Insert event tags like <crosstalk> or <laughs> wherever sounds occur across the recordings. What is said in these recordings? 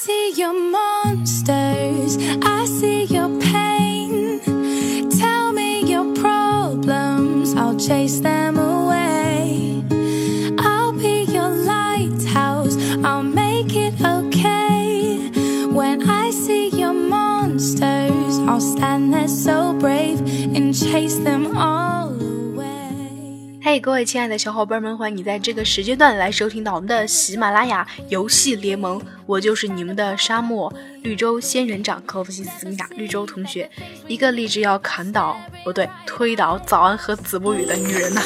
see your monsters, I see your pain. Tell me your problems, I'll chase them away. I'll be your lighthouse, I'll make it okay. When I see your monsters, I'll stand there so brave and chase them all 嘿、各位亲爱的小伙伴们，欢迎你在这个时间段来收听到我们的喜马拉雅游戏联盟，我就是你们的沙漠绿洲仙人掌科夫西斯密达绿洲同学，一个立志要砍倒不对推倒早安和子不语的女人呐.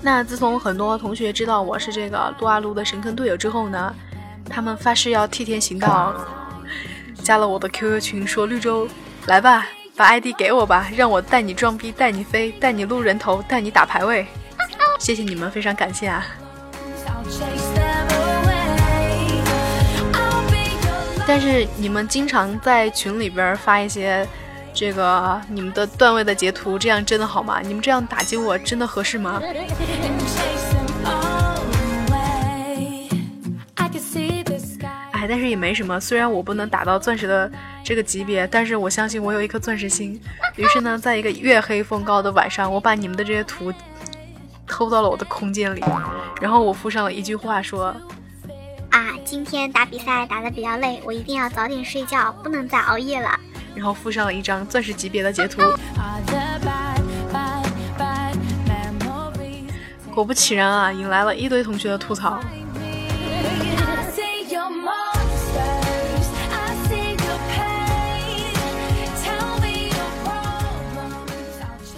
那自从很多同学知道我是这个撸啊撸的神坑队友之后呢，他们发誓要替天行道，加了我的 QQ 群，说绿洲来吧，把 ID 给我吧，让我带你装逼，带你飞，带你撸人头，带你打排位。<laughs> 谢谢你们，非常感谢啊！但是你们经常在群里边发一些这个你们的段位的截图，这样真的好吗？你们这样打击我真的合适吗？但是也没什么。虽然我不能打到钻石的这个级别，但是我相信我有一颗钻石心。于是呢，在一个月黑风高的晚上，我把你们的这些图偷到了我的空间里，然后我附上了一句话说啊，今天打比赛打得比较累，我一定要早点睡觉，不能再熬夜了。然后附上了一张钻石级别的截图。果不其然啊，引来了一堆同学的吐槽。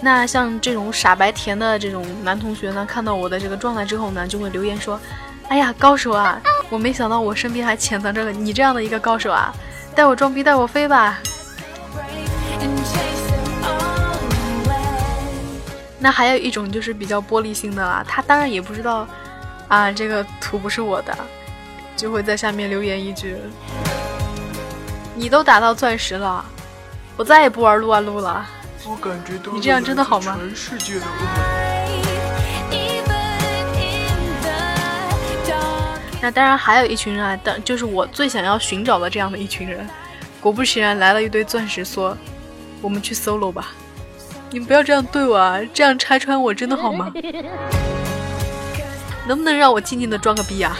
那像这种傻白甜的这种男同学呢，看到我的这个状态之后呢，就会留言说：“哎呀，高手啊！我没想到我身边还潜藏着你这样的一个高手啊！带我装逼，带我飞吧！”那还有一种就是比较玻璃心的啦，他当然也不知道啊，这个图不是我的，就会在下面留言一句：“你都打到钻石了，我再也不玩撸啊撸了。我感觉到你这样真的好吗全世界的恶 Even in the dark. ”那当然还有一群人啊，当就是我最想要寻找的这样的一群人。果不其然，来了一堆钻石，说：“我们去 solo 吧。”你们不要这样对我啊，这样拆穿我真的好吗？<laughs> 能不能让我静静的装个逼啊？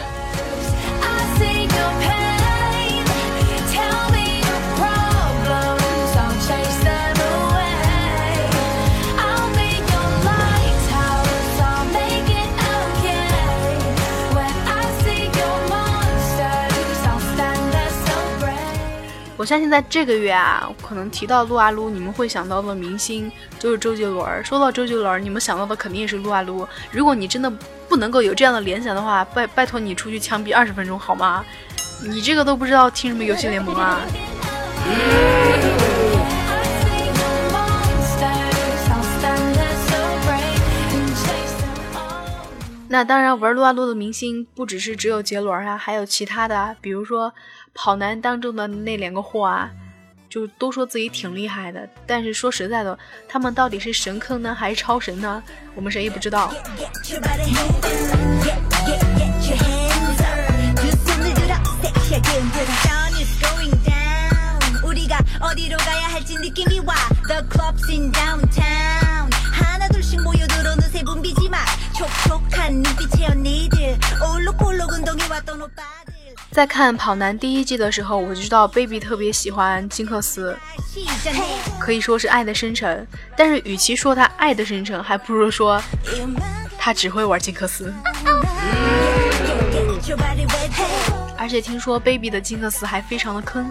我相信在这个月啊，可能提到撸啊撸，你们会想到的明星就是周杰伦。说到周杰伦，你们想到的肯定也是撸啊撸。如果你真的不能够有这样的联想的话，拜拜托你出去枪毙二十分钟好吗？你这个都不知道听什么游戏联盟啊？那当然，玩撸啊撸的明星不只是只有杰伦啊，还有其他的，比如说跑男当中的那两个货啊，就都说自己挺厉害的。但是说实在的，他们到底是神坑呢，还是超神呢？我们谁也不知道。在看跑男第一季的时候我就知道 baby 特别喜欢金克斯。可以说是爱的深沉但是与其说他爱的深沉还不如说他只会玩金克斯。而且听说 baby 的金克斯还非常的坑。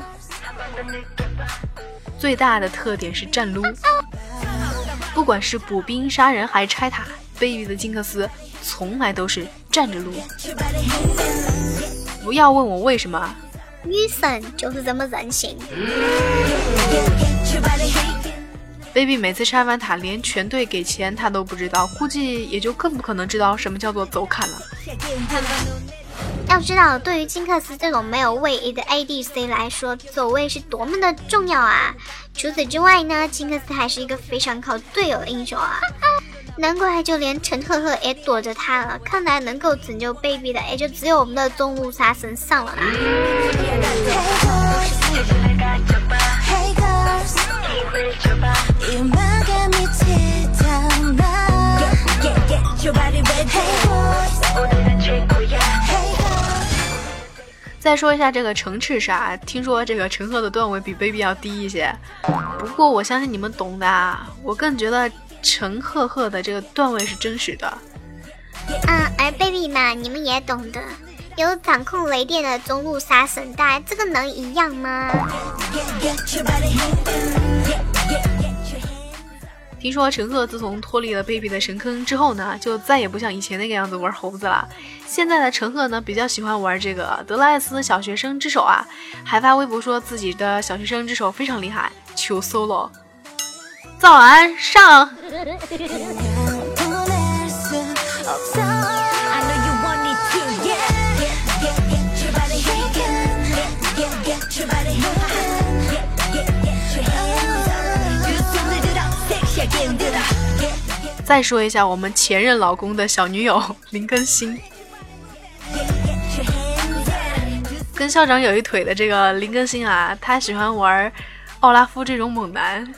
最大的特点是站撸。不管是补兵杀人还是拆塔 baby 的金克斯从来都是站着撸。不要问我为什么，女神就是这么任性。Baby 每次拆完塔，连全队给钱他都不知道，估计也就更不可能知道什么叫做走砍了。要知道，对于金克斯这种没有位移的 ADC 来说，走位是多么的重要啊！除此之外呢，金克斯还是一个非常靠队友的英雄啊。难怪就连陈赫赫也躲着他了，看来能够拯救 baby 的也就只有我们的中路杀神上了啊！再说一下这个程赤杀，听说这个陈赫的段位比 baby 要低一些，不过我相信你们懂的，我更觉得。陈赫赫的这个段位是真实的。嗯，而 baby 嘛，你们也懂的，有掌控雷电的中路杀神带，这个能一样吗.听说陈赫自从脱离了 baby 的神坑之后呢，就再也不像以前那个样子玩猴子了。现在的陈赫呢，比较喜欢玩这个德莱斯小学生之手啊，还发微博说自己的小学生之手非常厉害，求 solo。早安，上。再说一下我们前任老公的小女友 <laughs> 林更新。跟校长有一腿的这个林更新啊，他喜欢玩奥拉夫这种猛男。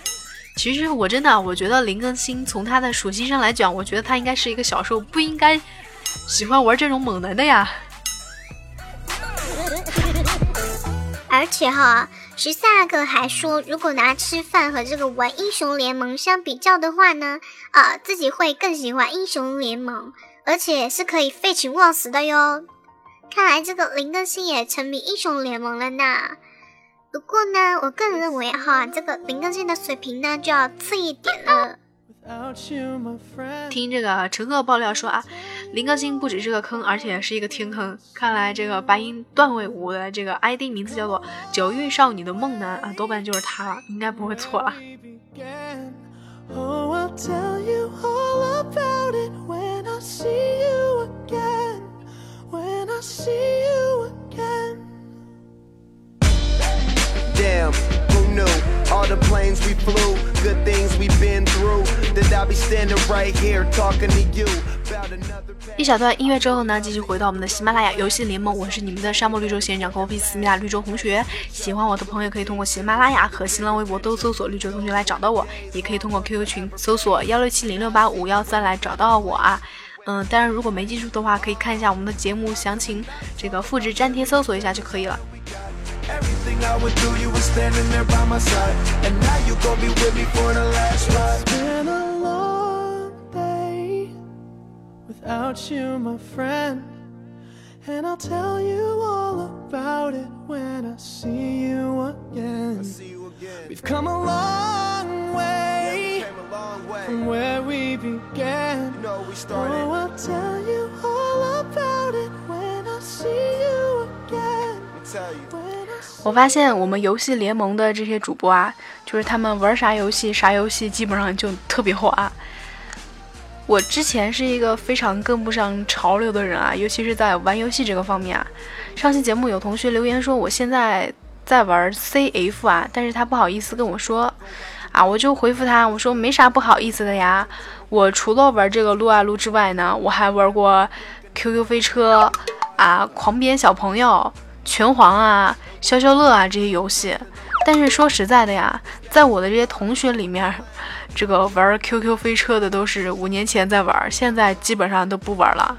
其实我真的，我觉得林更新从他的属性上来讲，我觉得他应该是一个小时候，不应该喜欢玩这种猛男的呀。而且哈，十四阿哥还说，如果拿吃饭和这个玩英雄联盟相比较的话呢，啊，自己会更喜欢英雄联盟，而且是可以废寝忘食的哟。看来这个林更新也沉迷英雄联盟了呢。不过呢，我个人认为哈，这个林更新的水平呢就要次一点了。Without you, my friend. 听这个陈赫爆料说啊，林更新不只是个坑，而且是一个天坑。看来这个白银段位五的这个 ID 名字叫做“九月少女的梦男”啊，多半就是他了，应该不会错了。There 一小段音乐之后呢，继续回到我们的喜马拉雅游戏联盟，我是你们的沙漠绿洲仙人掌 c o f 思密达绿洲同学。喜欢我的朋友可以通过喜马拉雅和新浪微博都搜索绿洲同学来找到我，也可以通过 QQ 群搜索幺六七零六八五幺三来找到我啊。嗯，当然如果没记住的话，可以看一下我们的节目详情，这个复制粘贴搜索一下就可以了。Everything I would do, you were standing there by my side. And now you gon' be with me for the last ride. It's Been a long day without you, my friend. And I'll tell you all about it when I see you again. See you again. We've come a long way Came a long way. from where we began. You know we Oh. I'll tell you all about it when I see you again. 我发现我们游戏联盟的这些主播啊，就是他们玩啥游戏啥游戏基本上就特别火啊。我之前是一个非常跟不上潮流的人啊，尤其是在玩游戏这个方面啊。上期节目有同学留言说我现在在玩 CF 啊，但是他不好意思跟我说啊，我就回复他我说没啥不好意思的呀，我除了玩这个撸啊撸之外呢，我还玩过 QQ 飞车啊、狂编小朋友、拳皇啊、消消乐啊这些游戏。但是说实在的呀，在我的这些同学里面，这个玩 QQ 飞车的都是五年前在玩，现在基本上都不玩了。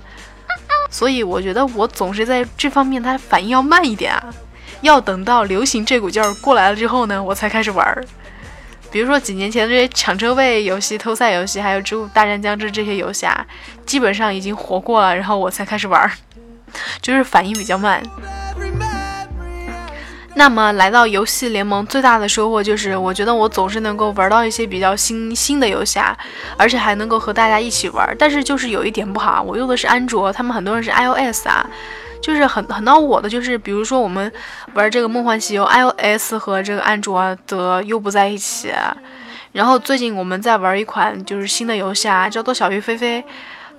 所以我觉得我总是在这方面，它反应要慢一点啊，要等到流行这股劲儿过来了之后呢，我才开始玩儿。比如说几年前的这些抢车位游戏、偷赛游戏，还有《植物大战僵尸》这些游戏啊，基本上已经活过了，然后我才开始玩儿，就是反应比较慢。那么来到游戏联盟，最大的收获就是，我觉得我总是能够玩到一些比较新新的游戏啊，而且还能够和大家一起玩。但是就是有一点不好啊，我用的是安卓，他们很多人是 iOS 啊，就是很很恼我的，就是比如说我们玩这个《梦幻西游》，iOS 和这个安卓的又不在一起。然后最近我们在玩一款就是新的游戏啊，叫做《小鱼飞飞》。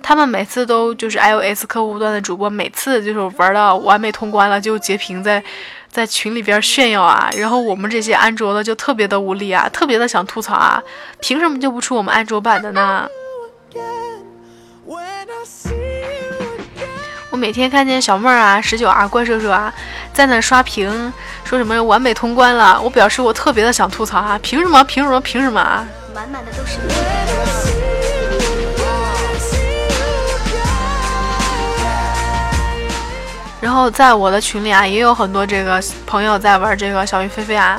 他们每次都就是 iOS 客户端的主播，每次就是玩到完美通关了就截屏在在群里边炫耀啊，然后我们这些安卓的就特别的无力啊，特别的想吐槽啊，凭什么就不出我们安卓版的呢？我每天看见小妹儿啊、十九啊、怪兽兽啊在那刷屏，说什么完美通关了，我表示我特别的想吐槽啊，凭什么？凭什么？凭什么啊？满满的都是然后在我的群里啊，也有很多这个朋友在玩这个小鱼飞飞啊，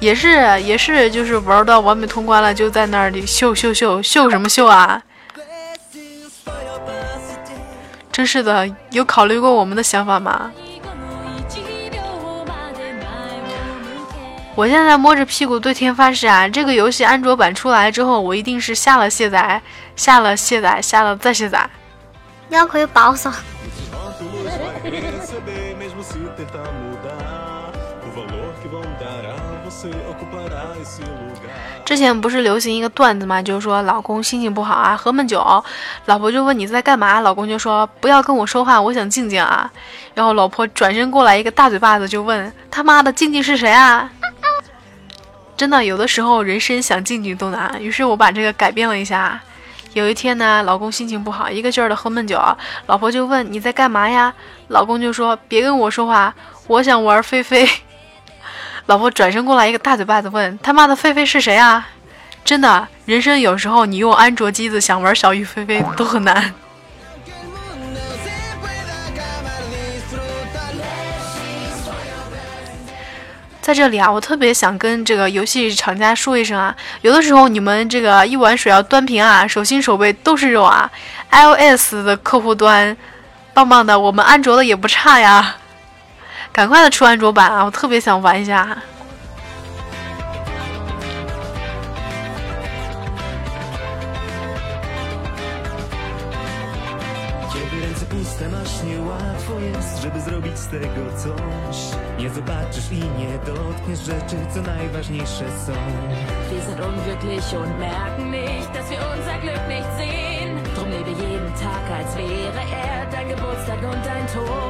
也是也是就是玩到完美通关了，就在那里秀秀秀秀什么秀啊！真是的，有考虑过我们的想法吗？我现在摸着屁股对天发誓啊，这个游戏安卓版出来之后，我一定是下了卸载，下了卸载，下了再卸载。你要可以保守。Rótulos vai receber, mesmo se tentar mudar. O valor que vão dar a você ocupará esse lugar. 之前不是流行一个段子嘛，就是说老公心情不好啊，喝闷酒，老婆就问你在干嘛，老公就说不要跟我说话，我想静静啊。然后老婆转身过来一个大嘴巴子就问他妈的静静是谁啊？<laughs> 真的有的时候人生想静静都难，于是我把这个改变了一下。有一天呢，老公心情不好，一个劲儿的喝闷酒，老婆就问你在干嘛呀？老公就说别跟我说话，我想玩飞飞。老婆转身过来一个大嘴巴子问他妈的飞飞是谁啊？真的，人生有时候你用安卓机子想玩小鱼飞飞都很难。在这里啊，我特别想跟这个游戏厂家说一声啊，有的时候你们这个一碗水要端平啊，手心手背都是肉啊。iOS 的客户端棒棒的，我们安卓的也不差呀，赶快的出安卓版啊，我特别想玩一下。Dotkniesz rzeczy, co najważniejsze są. Wir sind unglücklich und merken nicht, dass wir unser Glück nicht sehen. Drum lebe jeden Tag, als wäre er dein Geburtstag und dein Tod.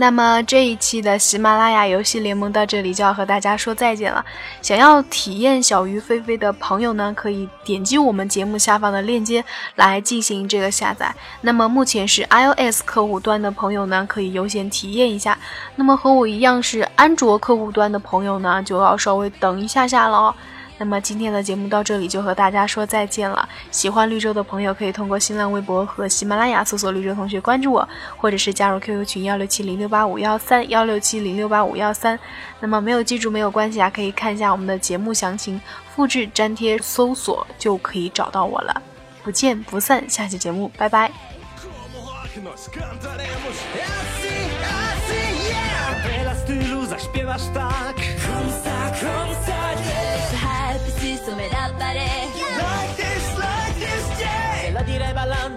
那么这一期的喜马拉雅游戏联盟到这里就要和大家说再见了。想要体验小鱼飞飞的朋友呢，可以点击我们节目下方的链接来进行这个下载。那么目前是 iOS 客户端的朋友呢，可以优先体验一下。那么和我一样是安卓客户端的朋友呢，就要稍微等一下下了哦。那么今天的节目到这里就和大家说再见了。喜欢绿洲的朋友可以通过新浪微博和喜马拉雅搜索“绿洲同学”关注我，或者是加入 QQ 群幺六七零六八五幺三幺六七零六八五幺三。那么没有记住没有关系啊，可以看一下我们的节目详情，复制粘贴搜索就可以找到我了。不见不散，下期节目拜拜。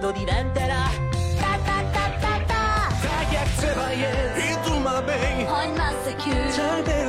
Ta ta ta ta ta Ta jak trzeba jest I tu ma być Chodź